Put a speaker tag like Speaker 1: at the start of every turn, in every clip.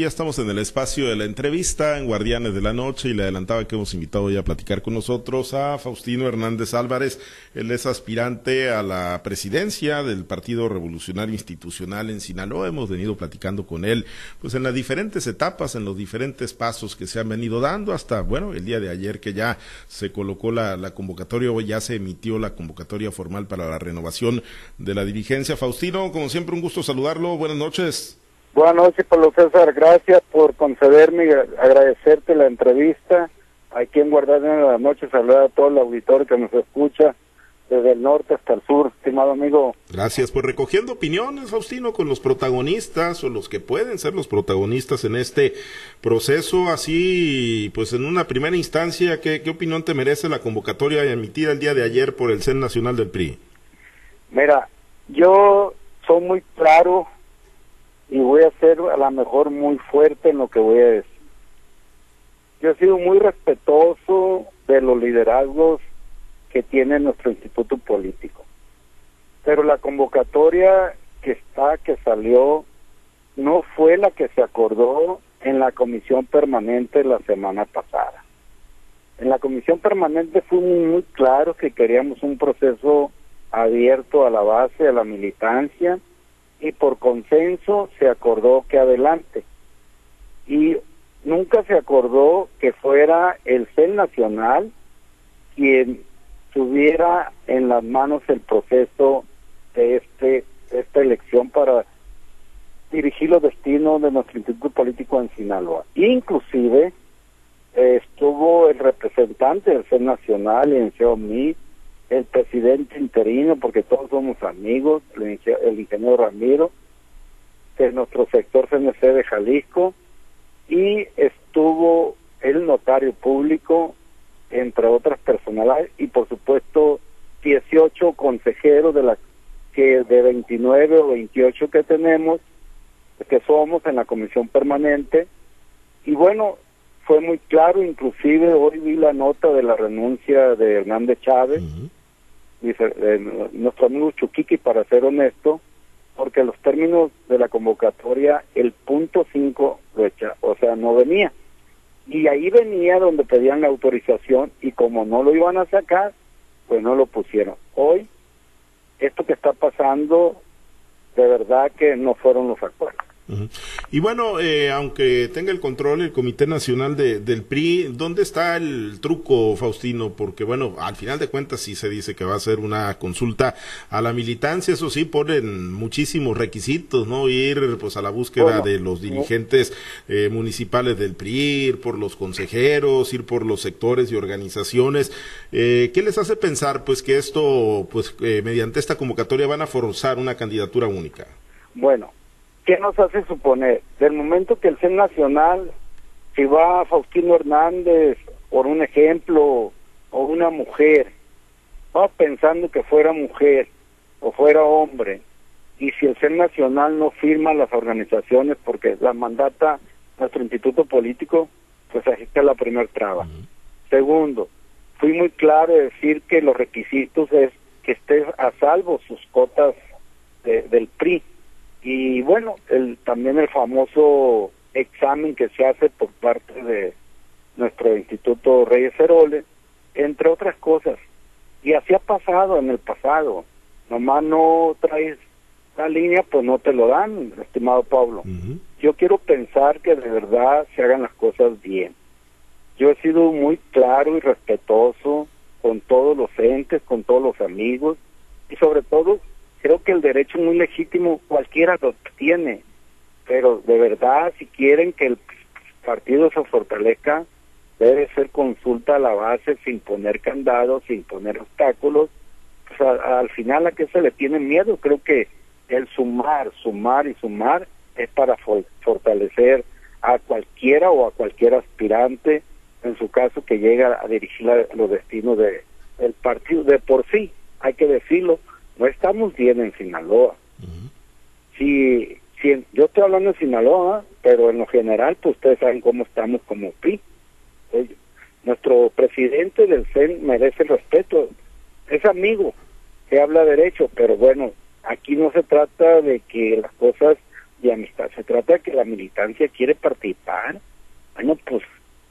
Speaker 1: Ya estamos en el espacio de la entrevista en Guardianes de la Noche y le adelantaba que hemos invitado ya a platicar con nosotros a Faustino Hernández Álvarez. Él es aspirante a la presidencia del Partido Revolucionario Institucional en Sinaloa. Hemos venido platicando con él pues en las diferentes etapas, en los diferentes pasos que se han venido dando hasta, bueno, el día de ayer que ya se colocó la, la convocatoria o ya se emitió la convocatoria formal para la renovación de la dirigencia. Faustino, como siempre, un gusto saludarlo. Buenas noches.
Speaker 2: Buenas noches, Pablo César. Gracias por concederme y agradecerte la entrevista. Aquí en Guardianes de la Noche saludar a todo el auditorio que nos escucha desde el norte hasta el sur, estimado amigo.
Speaker 1: Gracias por recogiendo opiniones, Faustino, con los protagonistas o los que pueden ser los protagonistas en este proceso. Así, pues en una primera instancia, ¿qué, qué opinión te merece la convocatoria emitida el día de ayer por el CEN Nacional del PRI?
Speaker 2: Mira, yo soy muy claro y voy a ser a lo mejor muy fuerte en lo que voy a decir. Yo he sido muy respetuoso de los liderazgos que tiene nuestro instituto político, pero la convocatoria que está, que salió, no fue la que se acordó en la comisión permanente la semana pasada. En la comisión permanente fue muy claro que queríamos un proceso abierto a la base, a la militancia, y por consenso se acordó que adelante. Y nunca se acordó que fuera el CEN Nacional quien tuviera en las manos el proceso de este esta elección para dirigir los destinos de nuestro instituto político en Sinaloa. Inclusive eh, estuvo el representante del CEN Nacional, el CEOMI, el presidente interino, porque todos somos amigos, el, ingeniero Ramiro, de nuestro sector CNC de Jalisco, y estuvo el notario público, entre otras personalidades, y por supuesto 18 consejeros de la que de 29 o 28 que tenemos, que somos en la comisión permanente, y bueno, fue muy claro, inclusive hoy vi la nota de la renuncia de Hernández Chávez, dice eh, nuestro amigo Chuquiqui, para ser honesto, porque los términos de la convocatoria, el punto 5 o sea, no venía. Y ahí venía donde pedían la autorización y como no lo iban a sacar, pues no lo pusieron. Hoy, esto que está pasando, de verdad que no fueron los acuerdos.
Speaker 1: Y bueno, eh, aunque tenga el control el Comité Nacional de, del PRI, ¿dónde está el truco, Faustino? Porque bueno, al final de cuentas sí se dice que va a ser una consulta a la militancia, eso sí, ponen muchísimos requisitos, ¿no? Ir pues a la búsqueda de los dirigentes eh, municipales del PRI, ir por los consejeros, ir por los sectores y organizaciones. Eh, ¿Qué les hace pensar pues que esto, pues mediante esta convocatoria van a forzar una candidatura única?
Speaker 2: Bueno, ¿Qué nos hace suponer? Del momento que el CEN Nacional, si va Faustino Hernández, por un ejemplo, o una mujer, va pensando que fuera mujer o fuera hombre, y si el CEN Nacional no firma las organizaciones porque la mandata nuestro instituto político, pues ahí está la primera traba. Segundo, fui muy claro de decir que los requisitos es que esté a salvo sus cotas del PRI, y bueno, el, también el famoso examen que se hace por parte de nuestro Instituto Reyes Heroles, entre otras cosas. Y así ha pasado en el pasado. Nomás no traes la línea, pues no te lo dan, estimado Pablo. Yo quiero pensar que de verdad se hagan las cosas bien. Yo he sido muy claro y respetuoso con todos los entes, con todos los amigos y sobre todo creo que el derecho muy legítimo cualquiera lo tiene, pero de verdad si quieren que el partido se fortalezca, debe ser consulta a la base sin poner candados, sin poner obstáculos. Pues al final a qué se le tiene miedo, creo que el sumar, sumar y sumar es para fortalecer a cualquiera o a cualquier aspirante, en su caso que llega a dirigir los destinos de, del partido. De por sí, hay que decirlo, no estamos bien en Sinaloa. si, si, yo estoy hablando de Sinaloa, pero en lo general, pues ustedes saben cómo estamos como PRI. nuestro presidente del CEN merece respeto. Es amigo, que habla derecho, pero bueno, aquí no se trata de que las cosas y amistad. Se trata de que la militancia quiere participar. Bueno, pues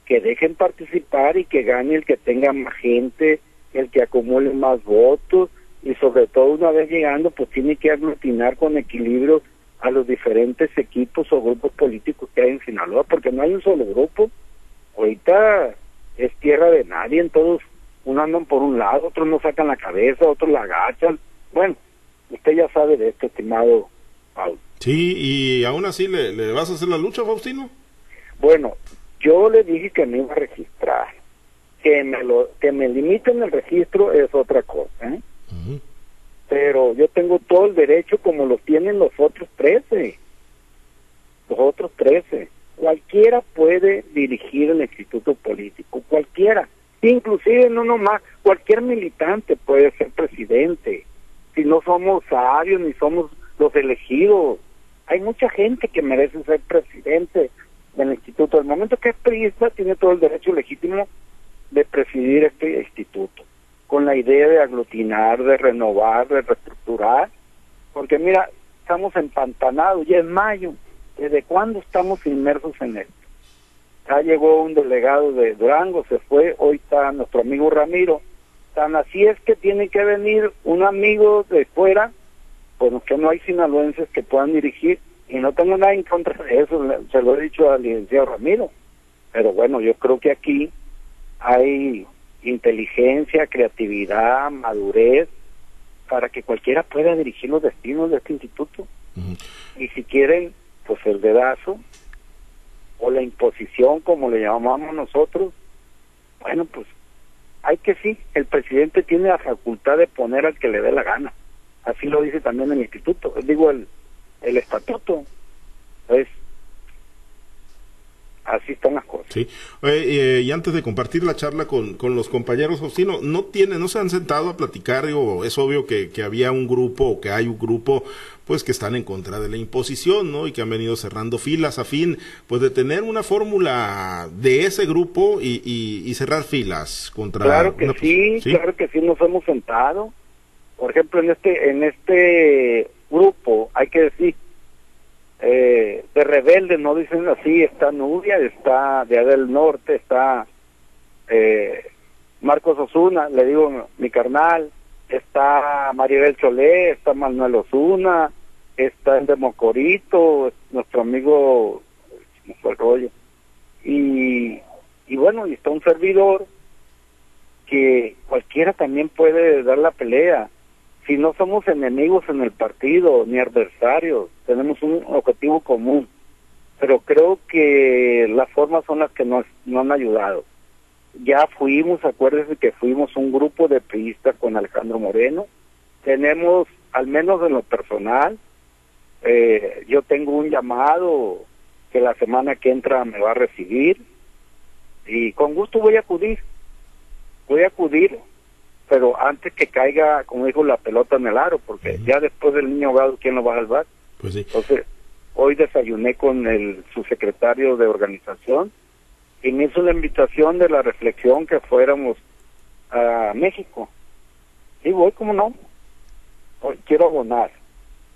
Speaker 2: que dejen participar y que gane el que tenga más gente, el que acumule más votos y sobre todo una vez llegando pues tiene que aglutinar con equilibrio a los diferentes equipos o grupos políticos que hay en Sinaloa, porque no hay un solo grupo. Ahorita es tierra de nadie, en todos, uno andan por un lado, otros no sacan la cabeza, otros la agachan. Bueno, usted ya sabe de esto, estimado Paul.
Speaker 1: Sí, y aún así le, le vas a hacer la lucha, Faustino.
Speaker 2: Bueno, yo le dije que me iba a registrar. Que me, lo, que me limiten el registro es otra cosa. ¿eh? Pero yo tengo todo el derecho como lo tienen los otros 13. Los otros 13. Cualquiera puede dirigir el instituto político, cualquiera. Inclusive no nomás, cualquier militante puede ser presidente. Si no somos sabios ni somos los elegidos. Hay mucha gente que merece ser presidente del instituto. El momento que es periodista tiene todo el derecho legítimo de presidir este instituto, con la idea de aglutinar, de renovar, de reestructurar, porque mira, estamos empantanados, ya es mayo, ¿desde cuándo estamos inmersos en esto? Ya llegó un delegado de Durango, se fue, hoy está nuestro amigo Ramiro, tan así es que tiene que venir un amigo de fuera, bueno, que no hay sinaloenses que puedan dirigir, y no tengo nada en contra de eso, se lo he dicho al licenciado Ramiro, pero bueno, yo creo que aquí hay inteligencia, creatividad, madurez, para que cualquiera pueda dirigir los destinos de este instituto. Y si quieren, pues el dedazo o la imposición, como le llamamos nosotros, bueno, pues hay que sí, el presidente tiene la facultad de poner al que le dé la gana. Así lo dice también el instituto, digo el, el estatuto. Entonces, así están las cosas.
Speaker 1: Sí. Eh, y antes de compartir la charla con, con los compañeros, Faustino, ¿no tiene, no se han sentado a platicar? o es obvio que, que había un grupo o que hay un grupo pues que están en contra de la imposición, ¿no? Y que han venido cerrando filas a fin, pues de tener una fórmula de ese grupo y, y, cerrar filas contra.
Speaker 2: Claro que sí, sí, claro que sí, nos hemos sentado. Por ejemplo, en este, en este grupo, hay que decir, eh, de rebeldes, no dicen así, está Nubia, está de del Norte, está eh, Marcos Osuna, le digo mi carnal, está Maribel Cholé, está Manuel Osuna, está el de Mocorito, nuestro amigo, fue el rollo, y, y bueno, y está un servidor que cualquiera también puede dar la pelea, si no somos enemigos en el partido ni adversarios, tenemos un objetivo común, pero creo que las formas son las que nos no han ayudado. Ya fuimos, acuérdense que fuimos un grupo de priistas con Alejandro Moreno, tenemos, al menos en lo personal, eh, yo tengo un llamado que la semana que entra me va a recibir y con gusto voy a acudir, voy a acudir pero antes que caiga, como dijo, la pelota en el aro, porque ya después del niño ahogado, ¿quién lo va a salvar?
Speaker 1: Pues sí.
Speaker 2: Entonces, hoy desayuné con el subsecretario de organización y me hizo la invitación de la reflexión que fuéramos a México. Y voy, como no? Hoy quiero abonar,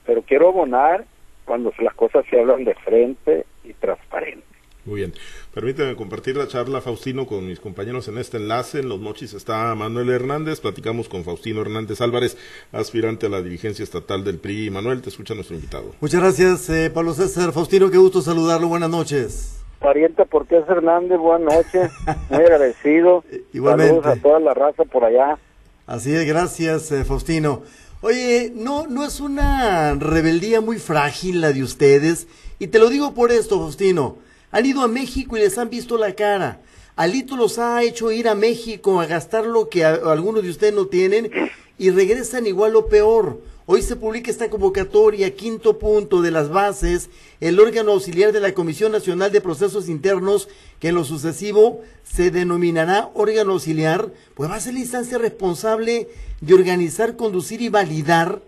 Speaker 2: pero quiero abonar cuando las cosas se hablan de frente y transparente.
Speaker 1: Muy bien. Permíteme compartir la charla, Faustino, con mis compañeros en este enlace. En Los Mochis está Manuel Hernández. Platicamos con Faustino Hernández Álvarez, aspirante a la dirigencia estatal del PRI. Manuel, te escucha nuestro invitado.
Speaker 3: Muchas gracias, eh, Pablo César. Faustino, qué gusto saludarlo. Buenas noches.
Speaker 2: Pariente, ¿por qué es Hernández? Buenas noches. Muy agradecido.
Speaker 3: Igualmente.
Speaker 2: Saludos a toda la raza por allá.
Speaker 3: Así es, gracias, eh, Faustino. Oye, no, no es una rebeldía muy frágil la de ustedes. Y te lo digo por esto, Faustino. Han ido a México y les han visto la cara. Alito los ha hecho ir a México a gastar lo que algunos de ustedes no tienen y regresan igual o peor. Hoy se publica esta convocatoria, quinto punto de las bases, el órgano auxiliar de la Comisión Nacional de Procesos Internos, que en lo sucesivo se denominará órgano auxiliar, pues va a ser la instancia responsable de organizar, conducir y validar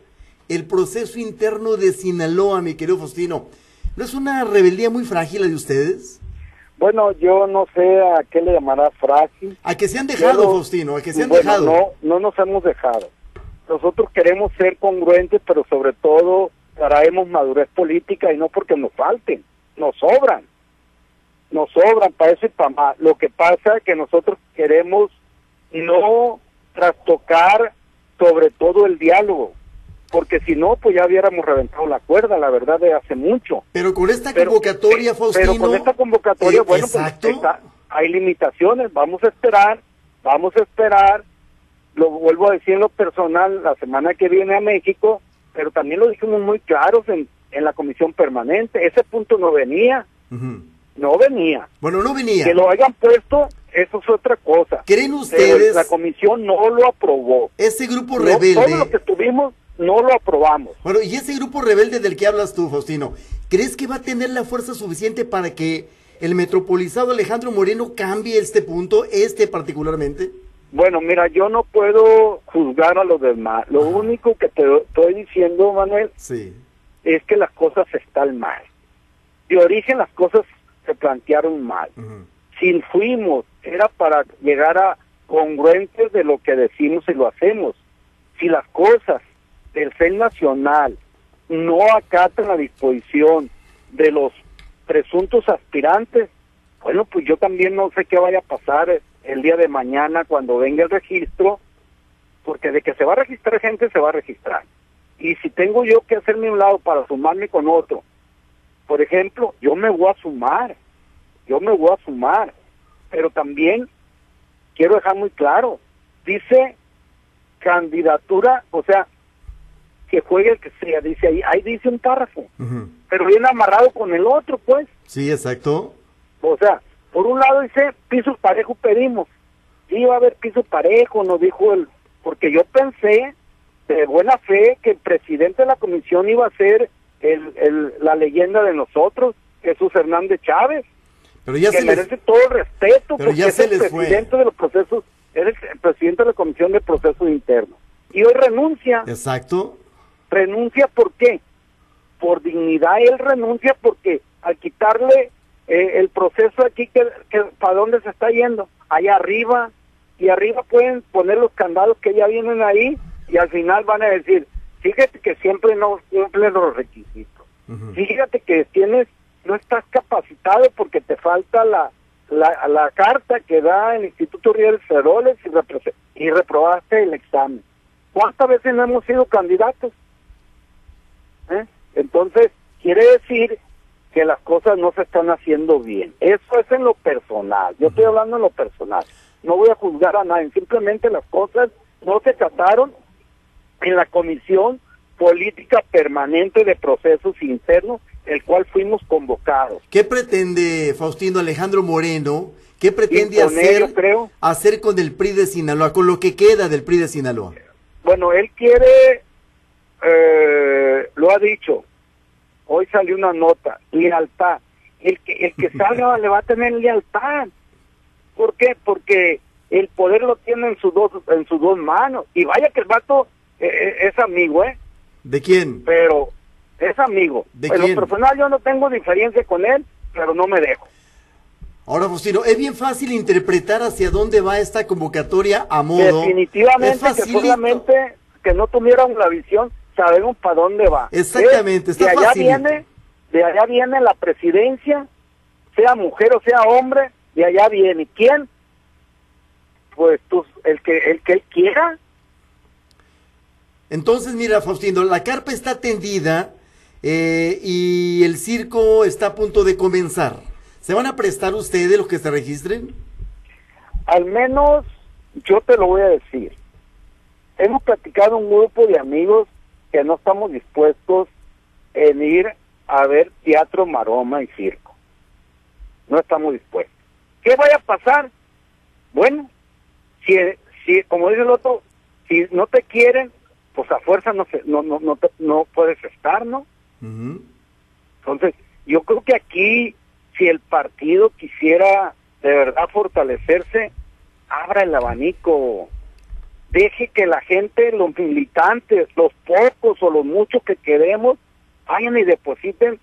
Speaker 3: el proceso interno de Sinaloa, mi querido Faustino. ¿No es una rebeldía muy frágil la de ustedes?
Speaker 2: Bueno, yo no sé a qué le llamará frágil.
Speaker 3: A que se han dejado, Faustino, a que se han dejado.
Speaker 2: No, no nos hemos dejado. Nosotros queremos ser congruentes, pero sobre todo traemos madurez política y no porque nos falten, nos sobran, nos sobran para eso y para más. Lo que pasa es que nosotros queremos no trastocar sobre todo el diálogo, porque si no, pues ya hubiéramos reventado la cuerda, la verdad, de hace mucho.
Speaker 3: Pero con esta convocatoria,
Speaker 2: pero,
Speaker 3: Faustino...
Speaker 2: Pero con esta convocatoria,
Speaker 3: eh,
Speaker 2: bueno, pues está, hay limitaciones, vamos a esperar, vamos a esperar, lo vuelvo a decir en lo personal, la semana que viene a México, pero también lo dijimos muy claros en, en la comisión permanente, ese punto no venía, no venía.
Speaker 3: Bueno, no venía.
Speaker 2: Que lo hayan puesto, eso es otra cosa.
Speaker 3: ¿Creen ustedes?
Speaker 2: Pero la comisión no lo aprobó.
Speaker 3: Ese grupo rebelde...
Speaker 2: todo lo que tuvimos no lo aprobamos.
Speaker 3: Bueno, y ese grupo rebelde del que hablas tú, Faustino, ¿crees que va a tener la fuerza suficiente para que el metropolizado Alejandro Moreno cambie este punto, este particularmente?
Speaker 2: Bueno, mira, yo no puedo juzgar a los demás. Lo único que te estoy diciendo, Manuel,
Speaker 3: sí.
Speaker 2: es que las cosas están mal. De origen las cosas se plantearon mal. Si fuimos, era para llegar a congruentes de lo que decimos y lo hacemos. Si las cosas CEN nacional no acatan la disposición de los presuntos aspirantes, bueno, pues yo también no sé qué vaya a pasar el día de mañana cuando venga el registro, porque de que se va a registrar gente, se va a registrar. Y si tengo yo que hacerme un lado para sumarme con otro, por ejemplo, yo me voy a sumar, yo me voy a sumar, pero también quiero dejar muy claro, dice candidatura, o sea, que juegue el que sea, dice ahí, ahí dice un párrafo, pero viene amarrado con el otro, pues.
Speaker 3: Sí, exacto.
Speaker 2: O sea, por un lado dice piso parejo pedimos, sí va a haber piso parejo, nos dijo él, porque yo pensé de buena fe que el presidente de la comisión iba a ser el, el, la leyenda de nosotros, Jesús Hernández Chávez,
Speaker 3: pero ya
Speaker 2: que
Speaker 3: se
Speaker 2: merece
Speaker 3: les...
Speaker 2: todo el respeto,
Speaker 3: Pero
Speaker 2: porque
Speaker 3: ya
Speaker 2: es
Speaker 3: se
Speaker 2: el
Speaker 3: les fue.
Speaker 2: presidente de los procesos, es el presidente de la comisión de procesos internos. Y hoy renuncia,
Speaker 3: Exacto.
Speaker 2: Renuncia ¿por qué? Por dignidad él renuncia porque al quitarle eh, el proceso aquí, que, que ¿para dónde se está yendo? Allá arriba, y arriba pueden poner los candados que ya vienen ahí, y al final van a decir, fíjate que siempre no cumplen los requisitos. Fíjate que tienes, no estás capacitado porque te falta la, la, la carta que da el Instituto Riel Feroles y, repro- y reprobaste el examen. ¿Cuántas veces no hemos sido candidatos? ¿Eh? Entonces, quiere decir que las cosas no se están haciendo bien. Eso es en lo personal. Yo estoy hablando en lo personal. No voy a juzgar a nadie. Simplemente las cosas no se trataron en la Comisión Política Permanente de Procesos Internos, el cual fuimos convocados.
Speaker 3: ¿Qué pretende Faustino Alejandro Moreno? ¿Qué pretende
Speaker 2: creo.
Speaker 3: hacer con el PRI de Sinaloa, con lo que queda del PRI de Sinaloa?
Speaker 2: Bueno, él quiere, eh, lo ha dicho, hoy salió una nota, lealtad. El que, el que salga le va a tener lealtad. ¿Por qué? Porque el poder lo tiene en sus dos, en sus dos manos. Y vaya que el vato eh, eh, es amigo, ¿eh?
Speaker 3: ¿De quién?
Speaker 2: Pero es amigo.
Speaker 3: ¿De
Speaker 2: en
Speaker 3: quién?
Speaker 2: lo personal yo no tengo diferencia con él, pero no me dejo.
Speaker 3: Ahora, Faustino, es bien fácil interpretar hacia dónde va esta convocatoria a modo.
Speaker 2: Definitivamente
Speaker 3: Es
Speaker 2: que solamente que no tuviéramos la visión, sabemos para dónde va.
Speaker 3: Exactamente,
Speaker 2: ¿Eh?
Speaker 3: está
Speaker 2: de allá viene, de allá viene la presidencia, sea mujer o sea hombre, de allá viene. ¿Quién? Pues tú, el que el que él quiera.
Speaker 3: Entonces, mira, Faustino, la carpa está tendida eh, y el circo está a punto de comenzar. ¿Se van a prestar ustedes los que se registren?
Speaker 2: Al menos yo te lo voy a decir. Hemos platicado un grupo de amigos que no estamos dispuestos en ir a ver teatro, maroma y circo. No estamos dispuestos. ¿Qué vaya a pasar? Bueno, si, si como dice el otro, si no te quieren, pues a fuerza no se, no no no, te- no puedes estar, ¿no?
Speaker 3: Ujú.
Speaker 2: Entonces, yo creo que aquí, si el partido quisiera de verdad fortalecerse, abra el abanico, deje que la gente, los militantes, los pocos o los muchos que queremos, vayan y depositen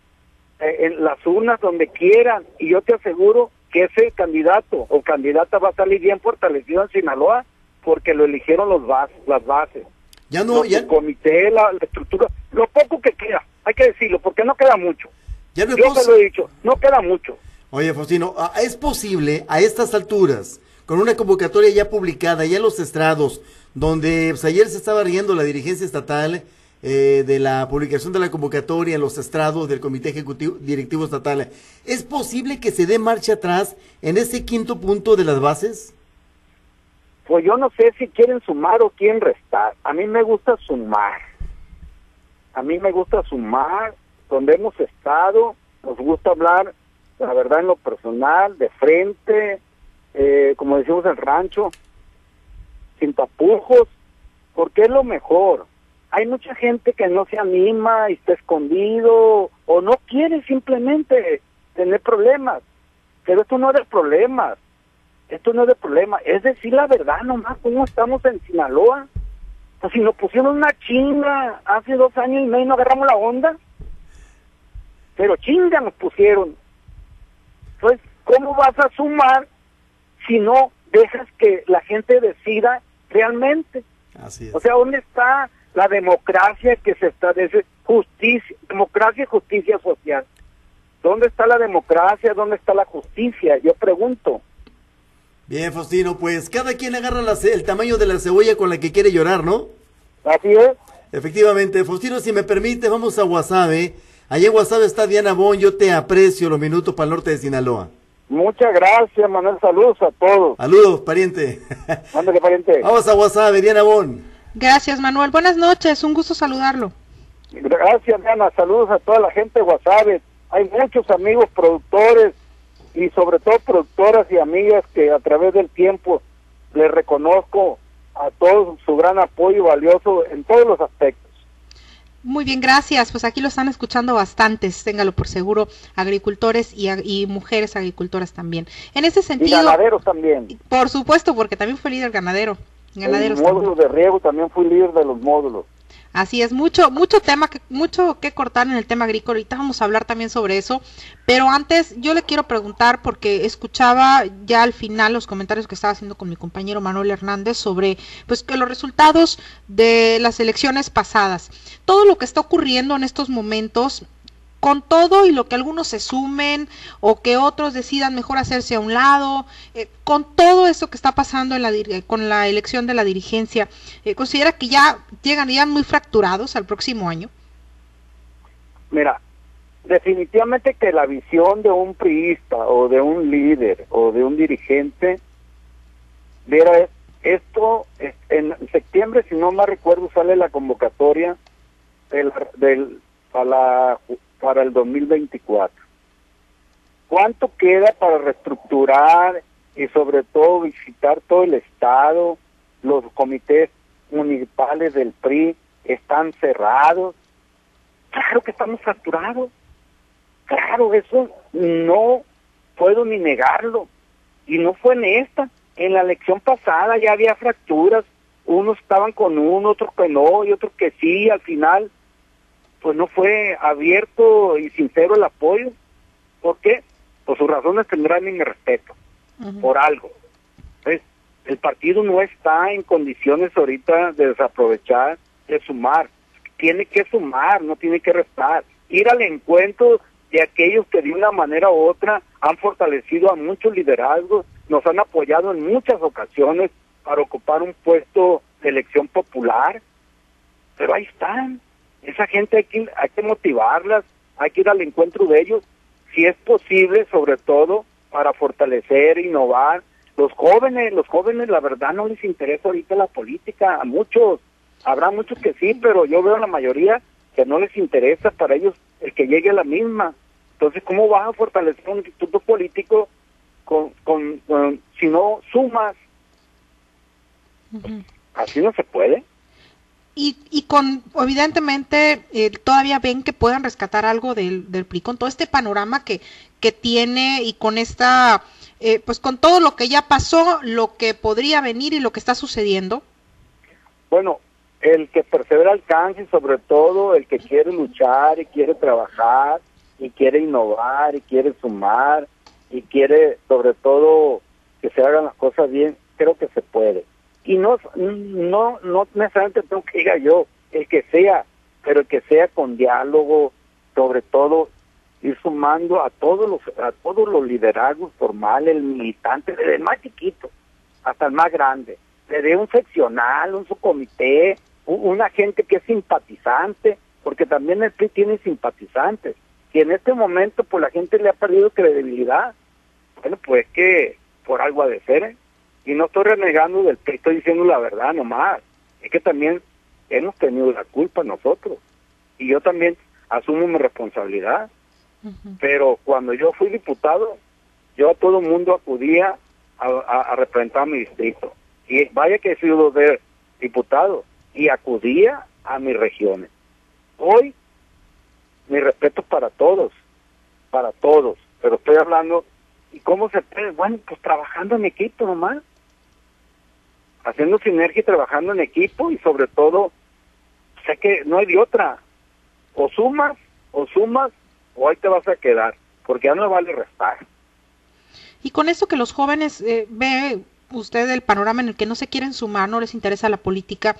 Speaker 2: eh, en las urnas donde quieran. Y yo te aseguro que ese candidato o candidata va a salir bien fortalecido en Sinaloa porque lo eligieron los bas las bases.
Speaker 3: Ya no,
Speaker 2: Los-
Speaker 3: ya,
Speaker 2: el comité, la, la estructura, lo poco que queda. hay que decirlo, porque no queda mucho.
Speaker 3: Ya lo
Speaker 2: Yo te lo he dicho, no queda mucho.
Speaker 3: Oye, Faustino, ¿a- ¿es posible a estas alturas, con una convocatoria ya publicada, ya en los estrados, donde pues, ayer se estaba riendo la dirigencia estatal eh, de la publicación de la convocatoria en los estrados del Comité Ejecutivo Directivo Estatal, ¿es posible que se dé marcha atrás en ese quinto punto de las bases?
Speaker 2: Pues yo no sé si quieren sumar o quieren restar. A mí me gusta sumar. A mí me gusta sumar. Donde hemos estado, nos gusta hablar, la verdad, en lo personal, de frente, eh, como decimos el rancho, sin tapujos, porque es lo mejor. Hay mucha gente que no se anima y está escondido o no quiere simplemente tener problemas. Pero esto no es de problemas. Esto no es de problema, es decir la verdad nomás, cómo estamos en Sinaloa. Pues si nos pusieron una chinga hace dos años y medio no agarramos la onda. Pero chinga nos pusieron. Entonces, ¿cómo vas a sumar si no dejas que la gente decida realmente?
Speaker 3: Así es.
Speaker 2: O sea, ¿dónde está la democracia que se establece? Justicia, democracia y justicia social. ¿Dónde está la democracia? ¿Dónde está la justicia? Yo pregunto.
Speaker 3: Bien, Faustino, pues cada quien agarra la el tamaño de la cebolla con la que quiere llorar, ¿no?
Speaker 2: Así es.
Speaker 3: Efectivamente, Faustino, si me permite, vamos a Guasave. Allá en Guasave está Diana Bon, yo te aprecio los minutos para el norte de Sinaloa.
Speaker 2: Muchas gracias, Manuel. Saludos a todos.
Speaker 3: Saludos, pariente.
Speaker 2: Mándale, pariente.
Speaker 3: vamos a Guasave, Diana Bon.
Speaker 4: Gracias, Manuel. Buenas noches, un gusto saludarlo.
Speaker 2: Gracias, Diana. Saludos a toda la gente de Guasave. Hay muchos amigos productores y sobre todo productoras y amigas que a través del tiempo les reconozco a todos su gran apoyo valioso en todos los aspectos.
Speaker 4: Muy bien, gracias. Pues aquí lo están escuchando bastantes, téngalo por seguro, agricultores y, y mujeres agricultoras también. En ese
Speaker 2: Y
Speaker 4: sentido,
Speaker 2: ganaderos también.
Speaker 4: por supuesto, porque también fue líder ganadero. Ganaderos también.
Speaker 2: módulos de riego también fui líder de los módulos.
Speaker 4: Así es, mucho, mucho tema, que, mucho que cortar en el tema agrícola. Ahorita vamos a hablar también sobre eso. Pero antes, yo le quiero preguntar, porque escuchaba ya al final los comentarios que estaba haciendo con mi compañero Manuel Hernández sobre, pues, que los resultados de las elecciones pasadas, todo lo que está ocurriendo en estos momentos, con todo y lo que algunos se sumen o que otros decidan mejor hacerse a un lado, eh, con todo esto que está pasando en la, dir- con la elección de la dirigencia, eh, ¿considera que ya llegan ya muy fracturados al próximo año?
Speaker 2: Mira, definitivamente que la visión de un priista o de un líder o de un dirigente, mira, esto es- en septiembre, si no me recuerdo, sale la convocatoria del, para, la- para el 2024. ¿Cuánto queda para reestructurar y sobre todo visitar todo el Estado? Los comités municipales del PRI están cerrados. Claro que estamos fracturados. Claro, eso no puedo ni negarlo. Y no fue en esta. En la elección pasada ya había fracturas. Unos estaban con uno, otros que no, y otros que sí. Al final, pues no fue abierto y sincero el apoyo. ¿Por qué? Por sus razones tendrán mi respeto. Por algo. El partido no está en condiciones ahorita de desaprovechar, de sumar. Tiene que sumar, no tiene que restar. Ir al encuentro de aquellos que de una manera u otra han fortalecido a muchos liderazgos, nos han apoyado en muchas ocasiones para ocupar un puesto de elección popular. Pero ahí están. Esa gente hay que, hay que motivarlas, hay que ir al encuentro de ellos, si es posible, sobre todo para fortalecer, innovar. Los jóvenes, los jóvenes, la verdad no les interesa ahorita la política, a muchos, habrá muchos que sí, pero yo veo a la mayoría que no les interesa para ellos el que llegue a la misma. Entonces, ¿cómo vas a fortalecer un instituto político con, con, con- si no sumas? Así no se puede.
Speaker 4: Y, y con, evidentemente, eh, todavía ven que puedan rescatar algo del, del PRI, con todo este panorama que, que tiene y con esta, eh, pues con todo lo que ya pasó, lo que podría venir y lo que está sucediendo.
Speaker 2: Bueno, el que persevera alcanza y sobre todo el que quiere luchar y quiere trabajar y quiere innovar y quiere sumar y quiere sobre todo que se hagan las cosas bien, creo que se puede. Y no no no necesariamente tengo que diga yo, el que sea, pero que sea con diálogo, sobre todo ir sumando a todos los a todos los liderazgos formales, el militante, desde el más chiquito hasta el más grande, desde un seccional, un subcomité, una gente que es simpatizante, porque también el PRI tiene simpatizantes, y en este momento pues la gente le ha perdido credibilidad. Bueno, pues que por algo ha de ser, ¿eh? Y no estoy renegando del PRI, estoy diciendo la verdad nomás, es que también hemos tenido la culpa nosotros, y yo también asumo mi responsabilidad. Pero cuando yo fui diputado, yo a todo mundo acudía a, representar mi distrito. Y vaya que he sido de diputado y acudía a mis regiones. Hoy, mi respeto para todos, para todos, pero estoy hablando, ¿y cómo se puede? Bueno, pues trabajando en equipo nomás, haciendo sinergia y trabajando en equipo y sobre todo, sé que no hay de otra, o sumas, o sumas, o ahí te vas a quedar, porque ya no vale restar.
Speaker 4: Y con esto que los jóvenes eh, ve usted el panorama en el que no se quieren sumar, no les interesa la política,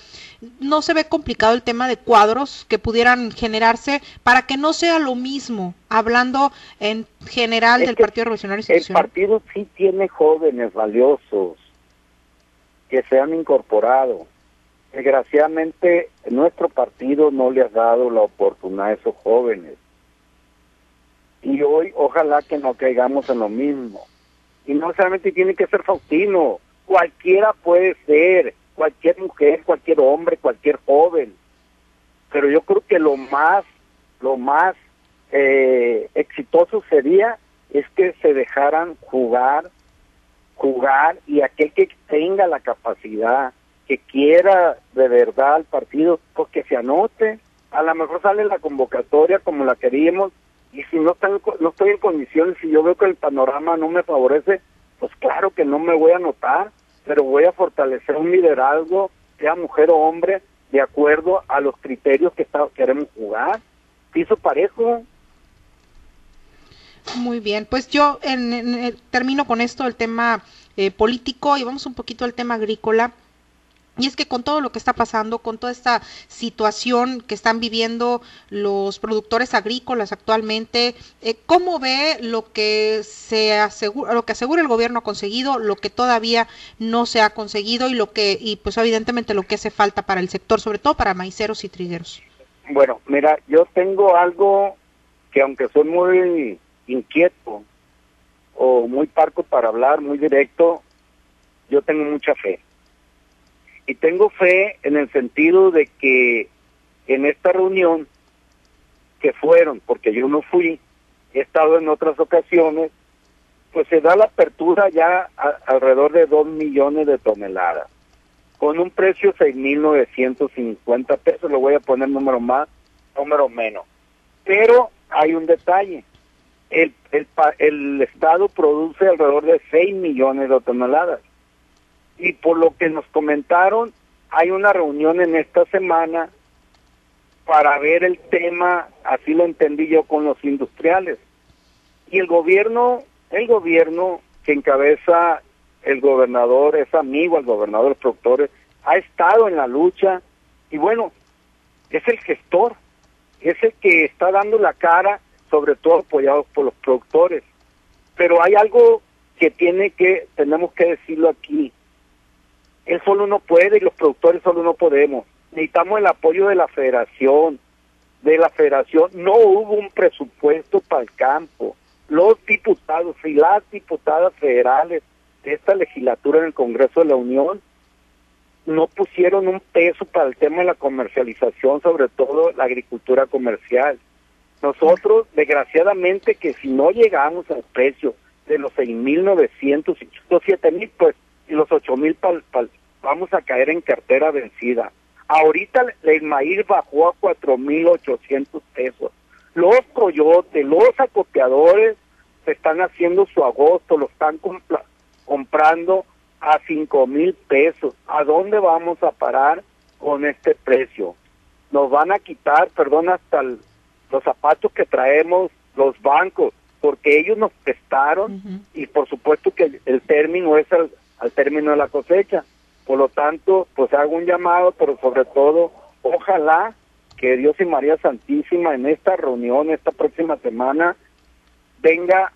Speaker 4: ¿no se ve complicado el tema de cuadros que pudieran generarse para que no sea lo mismo, hablando en general del Partido Revolucionario
Speaker 2: Institucional? El partido sí tiene jóvenes valiosos que se han incorporado. Desgraciadamente, nuestro partido no le ha dado la oportunidad a esos jóvenes. Y hoy, ojalá que no caigamos en lo mismo y no solamente tiene que ser Faustino, cualquiera puede ser, cualquier mujer, cualquier hombre, cualquier joven. Pero yo creo que lo más, lo más eh, exitoso sería es que se dejaran jugar, jugar y aquel que tenga la capacidad, que quiera de verdad al partido, pues que se anote. A lo mejor sale la convocatoria como la queríamos y si no, están, no estoy en condiciones, si yo veo que el panorama no me favorece, pues claro que no me voy a notar, pero voy a fortalecer un liderazgo, sea mujer o hombre, de acuerdo a los criterios que queremos jugar. Piso parejo.
Speaker 4: Muy bien, pues yo en, termino con esto el tema eh, político y vamos un poquito al tema agrícola. Y es que con todo lo que está pasando, con toda esta situación que están viviendo los productores agrícolas actualmente, eh, ¿cómo ve lo que se asegura, lo que asegura el gobierno ha conseguido, lo que todavía no se ha conseguido y lo que, y pues evidentemente lo que hace falta para el sector, sobre todo para maiceros y trigueros?
Speaker 2: Bueno, mira, yo tengo algo que aunque soy muy inquieto o muy parco para hablar, muy directo, yo tengo mucha fe y tengo fe en el sentido de que en esta reunión que fueron, porque yo no fui, he estado en otras ocasiones, pues se da la apertura ya alrededor de 2 millones de toneladas, con un precio 6.950 pesos, lo voy a poner número más, número menos. Pero hay un detalle, el, el, el Estado produce alrededor de 6 millones de toneladas y por lo que nos comentaron, hay una reunión en esta semana para ver el tema, así lo entendí yo con los industriales. Y el gobierno, el gobierno que encabeza el gobernador, es amigo al gobernador de los productores, ha estado en la lucha y bueno, es el gestor, es el que está dando la cara, sobre todo apoyado por los productores. Pero hay algo que tiene que, tenemos que decirlo aquí, él solo no puede y los productores solo no podemos. Necesitamos el apoyo de la federación, de la federación. No hubo un presupuesto para el campo. Los diputados y las diputadas federales de esta legislatura en el Congreso de la Unión no pusieron un peso para el tema de la comercialización, sobre todo la agricultura comercial. Nosotros, desgraciadamente, que si no llegamos al precio de los 6.900 y los 7.000, pues, y los 8.000 para vamos a caer en cartera vencida. Ahorita el maíz bajó a 4.800 pesos. Los coyotes, los acopiadores se están haciendo su agosto, lo están comprando a cinco mil pesos. ¿A dónde vamos a parar con este precio? Nos van a quitar, perdón, hasta los zapatos que traemos los bancos, porque ellos nos prestaron y por supuesto que el, término es al término de la cosecha. Por lo tanto, pues hago un llamado, pero sobre todo, ojalá que Dios y María Santísima en esta reunión, esta próxima semana, venga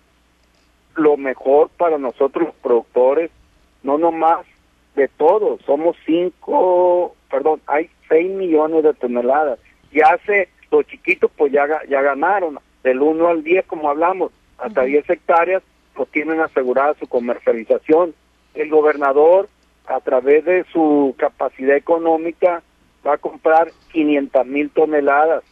Speaker 2: lo mejor para nosotros los productores, no nomás de todos, somos cinco, perdón, hay seis millones de toneladas. Ya hace, los chiquitos pues ya, ya ganaron, del 1 al 10 como hablamos, hasta 10 hectáreas, pues tienen asegurada su comercialización. El gobernador, a través de su capacidad económica, va a comprar 500 mil toneladas.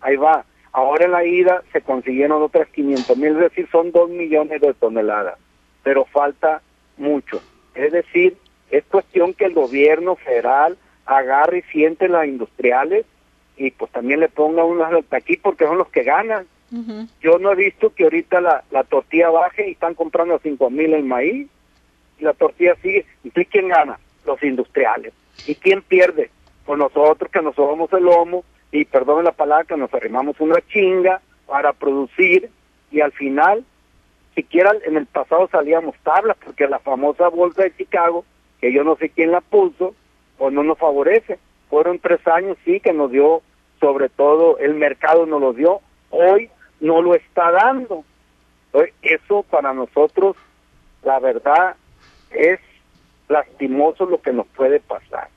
Speaker 2: Ahí va. Ahora en la ida se consiguieron otras 500 mil, es decir, son 2 millones de toneladas, pero falta mucho. Es decir, es cuestión que el gobierno federal agarre y siente las industriales y pues también le ponga unas aquí porque son los que ganan. Yo no he visto que ahorita la, la tortilla baje y están comprando a 5 mil el maíz y la tortilla sigue. ¿Y quién gana? Los industriales. ¿Y quién pierde? Pues nosotros que nos sobamos el lomo y perdón la palabra que nos arrimamos una chinga para producir y al final siquiera en el pasado salíamos tablas porque la famosa bolsa de Chicago que yo no sé quién la puso o no nos favorece fueron tres años sí que nos dio sobre todo el mercado nos lo dio hoy no lo está dando. Eso para nosotros la verdad es lastimoso lo que nos puede pasar.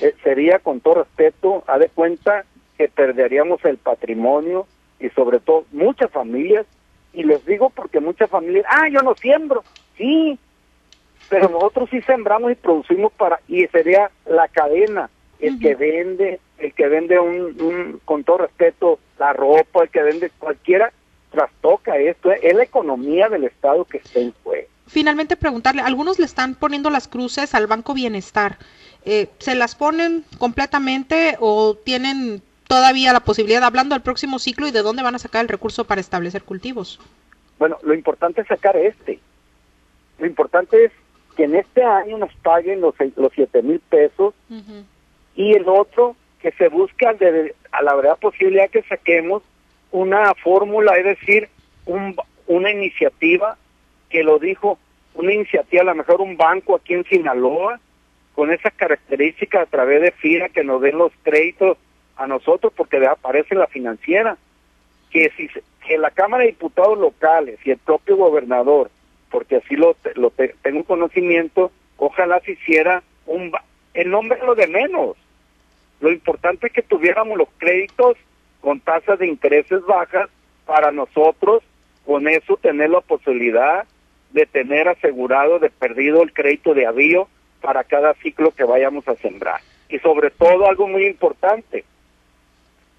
Speaker 2: Eh, sería con todo respeto, a de cuenta que perderíamos el patrimonio y sobre todo muchas familias, y les digo porque muchas familias, ah, yo no siembro, sí, pero nosotros sí sembramos y producimos para, y sería la cadena, el que vende, el que vende un, con todo respeto, la ropa, el que vende cualquiera, trastoca esto, es la economía del Estado que está en juego.
Speaker 4: Finalmente preguntarle, algunos le están poniendo las cruces al Banco Bienestar. Eh, ¿se las ponen completamente o tienen todavía la posibilidad, hablando del próximo ciclo y de dónde van a sacar el recurso para establecer cultivos?
Speaker 2: Bueno, lo importante es sacar este. Lo importante es que en este año nos paguen los, los 7 mil pesos y el otro que se busque a la verdad posibilidad que saquemos una fórmula, es decir, un, una iniciativa que lo dijo, una iniciativa, a lo mejor un banco aquí en Sinaloa, con esas características a través de FIRA que nos den los créditos a nosotros porque aparece la financiera. Que si que la Cámara de Diputados locales y el propio gobernador, porque así lo, lo tengo conocimiento, ojalá se hiciera un... El nombre es lo de menos. Lo importante es que tuviéramos los créditos con tasas de intereses bajas para nosotros, con eso tener la posibilidad de tener asegurado de perdido el crédito de avío para cada ciclo que vayamos a sembrar. Y sobre todo algo muy importante,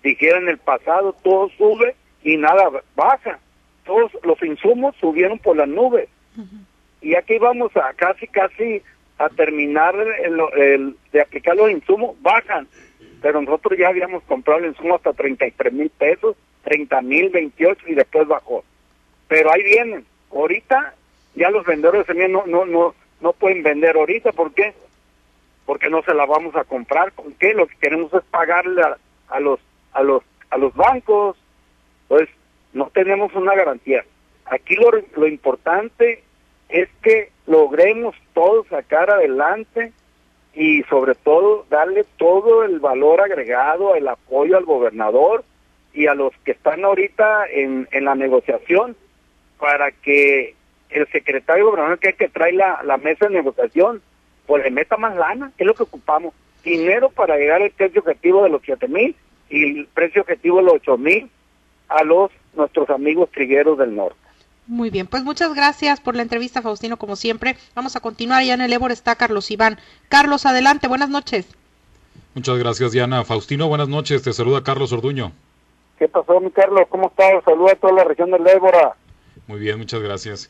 Speaker 2: dijera en el pasado todo sube y nada baja. Todos los insumos subieron por las nubes. Y aquí vamos a casi, casi a terminar el, de aplicar los insumos, bajan. Pero nosotros ya habíamos comprado el insumo hasta 33 mil pesos, 30 mil, 28 y después bajó. Pero ahí vienen. Ahorita ya los vendedores de no, no, no, no pueden vender ahorita, ¿por qué? Porque no se la vamos a comprar, ¿con qué? Lo que queremos es pagarle a, los a los a los bancos. Pues no tenemos una garantía. Aquí lo, lo importante es que logremos todos sacar adelante y sobre todo darle todo el valor agregado, el apoyo al gobernador y a los que están ahorita en, en la negociación para que el secretario gobernador que es que trae la, la mesa de negociación, pues le meta más lana, que es lo que ocupamos. Dinero para llegar al precio objetivo de los siete mil y el precio objetivo de los ocho mil a los nuestros amigos trigueros del norte.
Speaker 4: Muy bien, pues muchas gracias por la entrevista, Faustino, como siempre. Vamos a continuar, ya en el Ébor está Carlos Iván. Carlos, adelante, buenas noches.
Speaker 5: Muchas gracias, Diana. Faustino, buenas noches, te saluda Carlos Orduño.
Speaker 2: ¿Qué pasó, mi Carlos? ¿Cómo estás? Saluda a toda la región del Ébora.
Speaker 5: Muy bien, muchas gracias.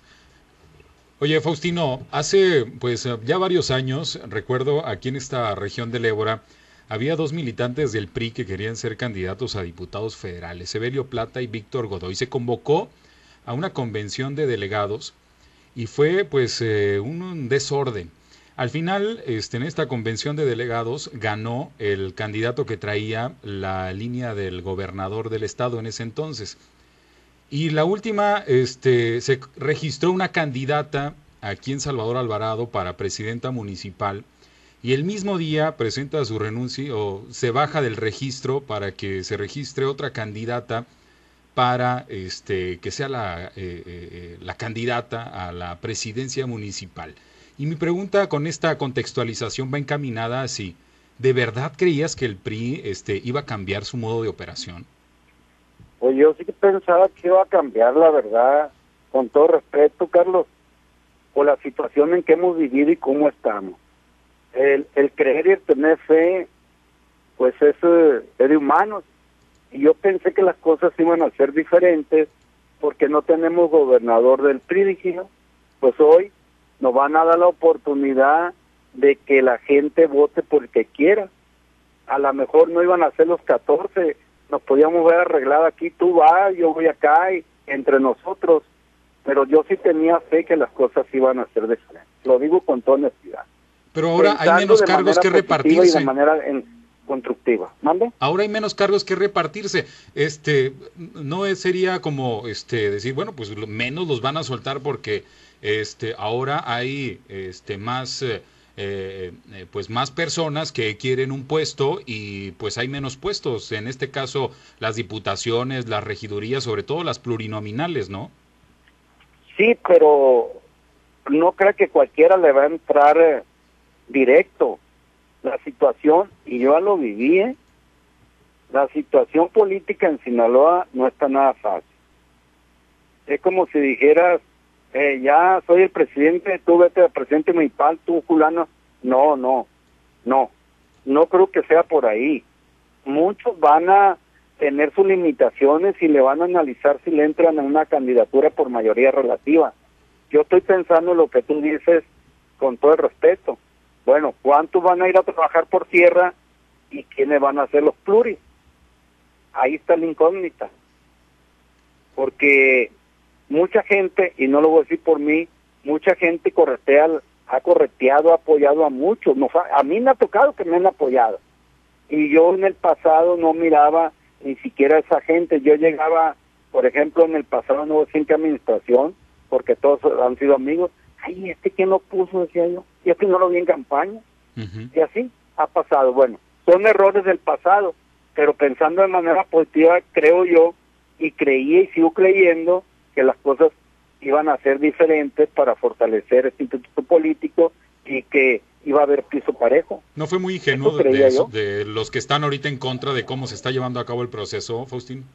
Speaker 5: Oye, Faustino, hace pues ya varios años, recuerdo aquí en esta región del Ébora, había dos militantes del PRI que querían ser candidatos a diputados federales, Evelio Plata y Víctor Godoy. Se convocó a una convención de delegados y fue pues eh, un desorden. Al final, este, en esta convención de delegados ganó el candidato que traía la línea del gobernador del estado en ese entonces. Y la última, este, se registró una candidata aquí en Salvador Alvarado para presidenta municipal y el mismo día presenta su renuncia o se baja del registro para que se registre otra candidata para este, que sea la, eh, eh, la candidata a la presidencia municipal. Y mi pregunta con esta contextualización va encaminada así. ¿De verdad creías que el PRI este, iba a cambiar su modo de operación?
Speaker 2: Pues yo sí que pensaba que iba a cambiar, la verdad, con todo respeto, Carlos, por la situación en que hemos vivido y cómo estamos. El, creer y el tener fe, pues es, eh, es de humanos. Y yo pensé que las cosas iban a ser diferentes porque no tenemos gobernador del PRI, pues hoy nos van a dar la oportunidad de que la gente vote por el que quiera. A lo mejor no iban a ser los 14, nos podíamos ver arreglado aquí, tú vas, yo voy acá, y entre nosotros. Pero yo sí tenía fe que las cosas iban a ser diferentes. Lo digo con toda honestidad.
Speaker 5: Pero ahora hay menos cargos que repartirse.
Speaker 2: de manera en, constructiva. ¿Mande?
Speaker 5: Ahora hay menos cargos que repartirse. Este, no sería como este decir, bueno, pues menos los van a soltar porque este ahora hay este más eh, eh, eh, pues más personas que quieren un puesto y pues hay menos puestos. En este caso, las diputaciones, las regidurías, sobre todo las plurinominales, ¿no?
Speaker 2: Sí, pero no creo que cualquiera le va a entrar eh, directo. La situación, y yo ya lo viví, la situación política en Sinaloa no está nada fácil. Es como si dijeras, eh, ya soy el presidente, tú vete al presidente municipal, tú fulano. No, no, no, no creo que sea por ahí. Muchos van a tener sus limitaciones y le van a analizar si le entran a una candidatura por mayoría relativa. Yo estoy pensando en lo que tú dices con todo el respeto. Bueno, ¿cuántos van a ir a trabajar por tierra y quiénes van a ser los pluris? Ahí está la incógnita. Porque mucha gente, y no lo voy a decir por mí, mucha gente corretea, ha correteado, ha apoyado a muchos. a mí me ha tocado que me han apoyado. Y yo en el pasado no miraba ni siquiera a esa gente. Yo llegaba, por ejemplo, en el pasado no sin que administración, porque todos han sido amigos. Ay, este que no puso, decía yo. Y este no lo vi en campaña. Y así ha pasado. Bueno, son errores del pasado, pero pensando de manera positiva, creo yo, y creía y sigo creyendo que las cosas iban a ser diferentes para fortalecer este instituto político y que iba a haber piso parejo.
Speaker 5: ¿No fue muy ingenuo de, de, los que están ahorita en contra de cómo se está llevando a cabo el proceso, Faustín?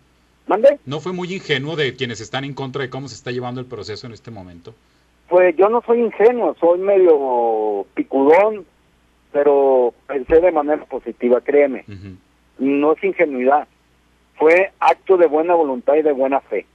Speaker 2: ¿Mande?
Speaker 5: ¿No fue muy ingenuo de quienes están en contra de cómo se está llevando el proceso en este momento?
Speaker 2: Pues yo no soy ingenuo, soy medio picudón, pero pensé de manera positiva, créeme. No es ingenuidad, fue acto de buena voluntad y de buena fe.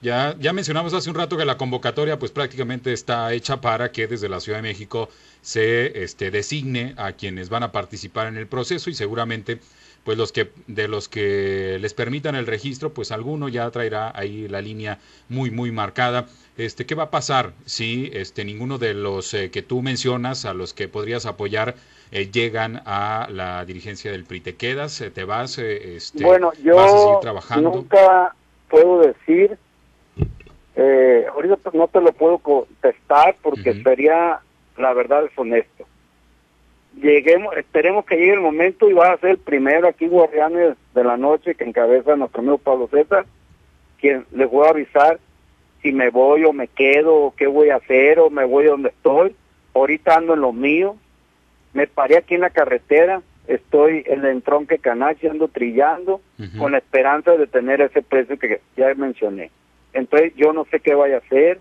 Speaker 5: Ya, ya mencionamos hace un rato que la convocatoria pues prácticamente está hecha para que desde la Ciudad de México se este, designe a quienes van a participar en el proceso y seguramente pues los que de los que les permitan el registro pues alguno ya traerá ahí la línea muy muy marcada. Este qué va a pasar si este ninguno de los eh, que tú mencionas a los que podrías apoyar eh, llegan a la dirigencia del PRI te quedas eh, te vas este
Speaker 2: bueno yo
Speaker 5: vas a seguir trabajando
Speaker 2: nunca puedo decir eh, ahorita no te lo puedo contestar porque sería, la verdad, deshonesto. Lleguemos, esperemos que llegue el momento y va a ser el primero aquí, Guardianes de la Noche, que encabeza nuestro amigo Pablo César, quien les voy a avisar si me voy o me quedo, o qué voy a hacer, o me voy donde estoy. Ahorita ando en lo mío. Me paré aquí en la carretera, estoy en el entronque Canachi, ando trillando, con la esperanza de tener ese precio que ya mencioné. Entonces yo no sé qué vaya a hacer,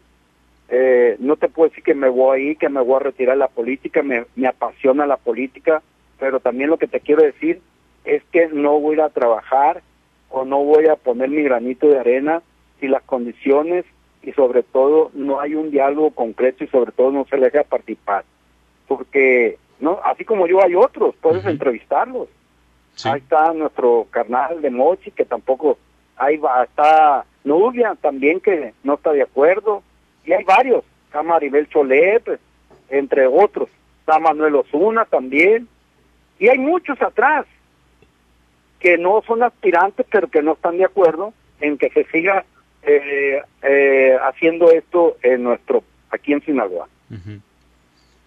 Speaker 2: eh, no te puedo decir que me voy a ir, que me voy a retirar de la política, me, me apasiona la política, pero también lo que te quiero decir es que no voy a ir a trabajar o no voy a poner mi granito de arena si las condiciones y sobre todo no hay un diálogo concreto y sobre todo no se le deja participar. Porque, no así como yo hay otros, puedes entrevistarlos. Ahí está nuestro carnal de Mochi, que tampoco, ahí va, está Nubia también que no está de acuerdo, y hay varios, está Maribel Cholet, pues, entre otros, está Manuel Osuna también, y hay muchos atrás que no son aspirantes, pero que no están de acuerdo en que se siga eh, eh, haciendo esto en nuestro, aquí en Sinaloa.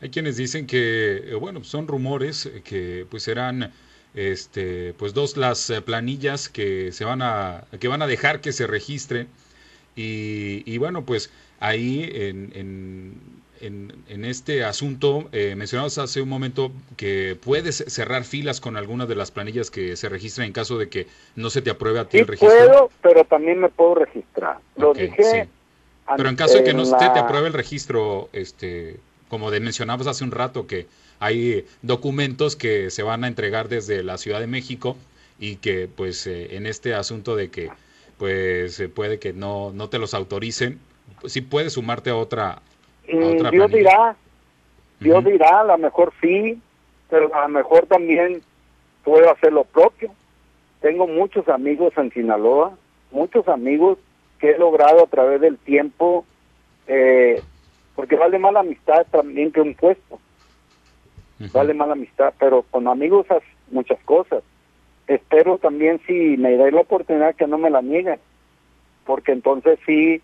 Speaker 5: Hay quienes dicen que, eh, bueno, son rumores eh, que pues serán este, pues dos las eh, planillas que se van a, que van a dejar que se registren y, y bueno, pues ahí en, en, en, en este asunto eh, mencionabas hace un momento que puedes cerrar filas con algunas de las planillas que se registran en caso de que no se te apruebe a ti
Speaker 2: Sí
Speaker 5: el registro.
Speaker 2: puedo, pero también me puedo registrar. Lo dije.
Speaker 5: sí. Pero en caso de que no se te apruebe el registro, este, como mencionabas hace un rato, que hay documentos que se van a entregar desde la Ciudad de México y que, pues, eh, en este asunto de que, pues, puede que no, no te los autoricen, pues, sí puedes sumarte a otra, a
Speaker 2: Mm,
Speaker 5: otra
Speaker 2: Dios
Speaker 5: planilla.
Speaker 2: dirá, Dios dirá, a lo mejor sí, pero a lo mejor también puedo hacer lo propio. Tengo muchos amigos en Sinaloa, muchos amigos que he logrado a través del tiempo, eh, porque vale más la amistad también que un puesto, vale más la amistad, pero con amigos haz muchas cosas. Espero también si me dais la oportunidad que no me la nieguen, porque entonces sí,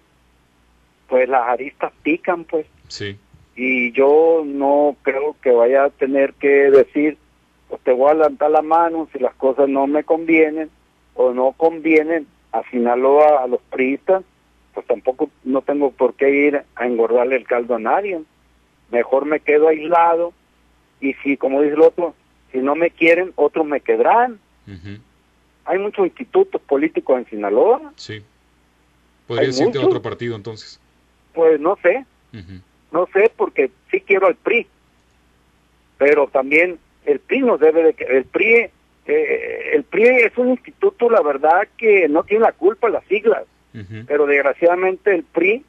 Speaker 2: pues las aristas pican, pues
Speaker 5: Sí,
Speaker 2: y yo no creo que vaya a tener que decir, pues te voy a levantar la mano si las cosas no me convienen o no convienen a Sinaloa, a los priistas, pues tampoco no tengo por qué ir a engordarle el caldo a nadie. Mejor me quedo aislado y si, como dice el otro, si no me quieren, otros me quedarán. Hay muchos institutos políticos en Sinaloa,
Speaker 5: sí. Podría
Speaker 2: Hay
Speaker 5: irte a
Speaker 2: muchos.
Speaker 5: otro partido entonces.
Speaker 2: Pues no sé, no sé porque sí quiero al PRI pero también el PRI nos debe de que el PRI eh, el PRI es un instituto la verdad que no tiene la culpa las siglas. Pero desgraciadamente el PRI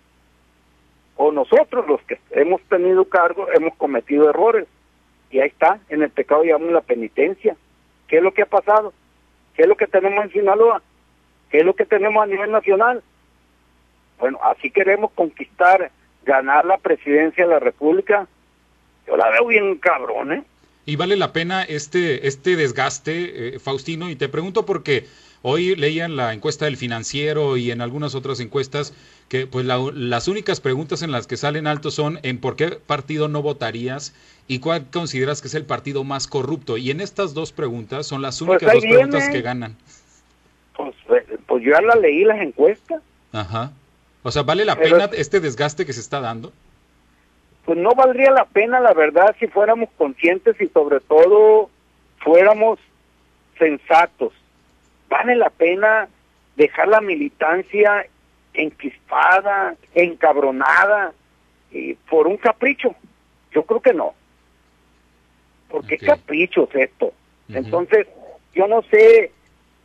Speaker 2: o nosotros los que hemos tenido cargo hemos cometido errores. Y ahí está en el pecado llamamos la penitencia. Qué es lo que ha pasado qué es lo que tenemos en Sinaloa qué es lo que tenemos a nivel nacional bueno así queremos conquistar ganar la presidencia de la república yo la veo bien cabrón eh
Speaker 5: Y vale la pena este, este desgaste, eh, Faustino, y te pregunto porque hoy leían la encuesta del financiero y en algunas otras encuestas que pues la- las únicas preguntas en las que salen altos son en por qué partido no votarías y cuál consideras que es el partido más corrupto. Y en estas dos preguntas son las
Speaker 2: Pues
Speaker 5: únicas dos preguntas que ganan.
Speaker 2: pues, eh, pues yo ya la leí las encuestas
Speaker 5: Ajá. O sea, ¿vale la
Speaker 2: Pero-
Speaker 5: pena este desgaste que se está dando?
Speaker 2: pues no valdría la pena, la verdad, si fuéramos conscientes y sobre todo fuéramos sensatos. Vale la pena dejar la militancia enquispada, encabronada, y por un capricho. Yo creo que no. Porque
Speaker 5: Ok.
Speaker 2: capricho es esto. Entonces, yo no sé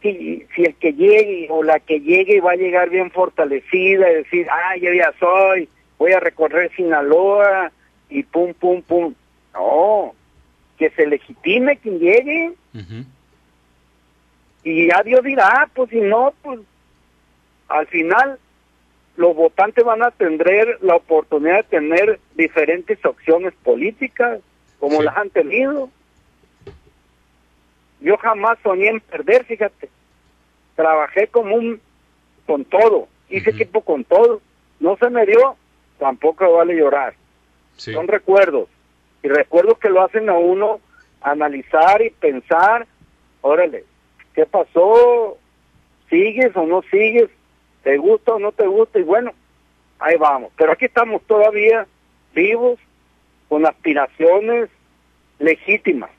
Speaker 2: si, si el que llegue o la que llegue va a llegar bien fortalecida y decir, ah, yo ya soy, voy a recorrer Sinaloa y pum, pum, pum. No, que se legitime quien llegue y ya Dios dirá, pues si no, pues al final los votantes van a tener la oportunidad de tener diferentes opciones políticas, como
Speaker 5: Sí.
Speaker 2: las han tenido. Yo jamás soñé en perder, fíjate. Trabajé como un, con todo, hice equipo con todo. No se me dio, tampoco vale llorar.
Speaker 5: Sí.
Speaker 2: Son recuerdos. Y recuerdos que lo hacen a uno analizar y pensar, órale, ¿qué pasó? ¿Sigues o no sigues? ¿Te gusta o no te gusta? Y bueno, ahí vamos. Pero aquí estamos todavía vivos, con aspiraciones legítimas.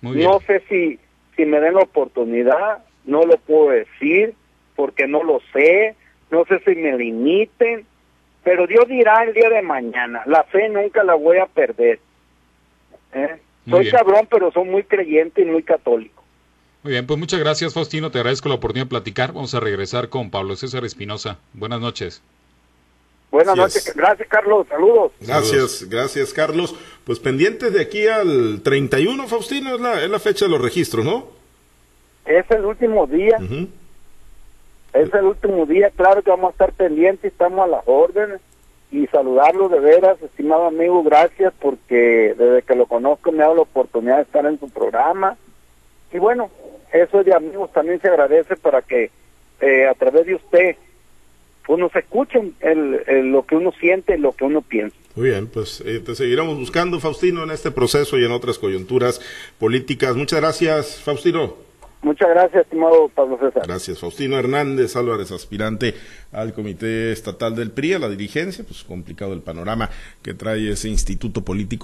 Speaker 5: Muy bien.
Speaker 2: No sé si, si me den la oportunidad, no lo puedo decir, porque no lo sé, no sé si me limiten, pero Dios dirá el día de mañana, la fe nunca la voy a perder. ¿eh? Soy
Speaker 5: bien.
Speaker 2: cabrón, pero soy muy creyente y muy católico.
Speaker 5: Muy bien, pues muchas gracias Faustino, te agradezco la oportunidad de platicar. Vamos a regresar con Pablo César Espinosa. Buenas noches.
Speaker 2: Buenas
Speaker 1: Así
Speaker 2: noches,
Speaker 1: es.
Speaker 2: gracias Carlos, saludos.
Speaker 1: Gracias, gracias Carlos. Pues pendientes de aquí al 31, Faustino, es la, es la fecha de los registros, ¿no?
Speaker 2: Es el último día, es el último día, claro que vamos a estar pendientes, estamos a las órdenes y saludarlo de veras, estimado amigo, gracias porque desde que lo conozco me ha dado la oportunidad de estar en su programa y bueno, eso de amigos también se agradece para que eh, a través de usted pues nos escuchen el, el- lo que uno siente, lo que uno piensa.
Speaker 1: Muy bien, pues eh, te seguiremos buscando, Faustino, en este proceso y en otras coyunturas políticas. Muchas gracias, Faustino.
Speaker 2: Muchas gracias, estimado Pablo César.
Speaker 1: Gracias, Faustino Hernández Álvarez, aspirante al Comité Estatal del PRI, a la dirigencia. Pues complicado el panorama que trae ese instituto político.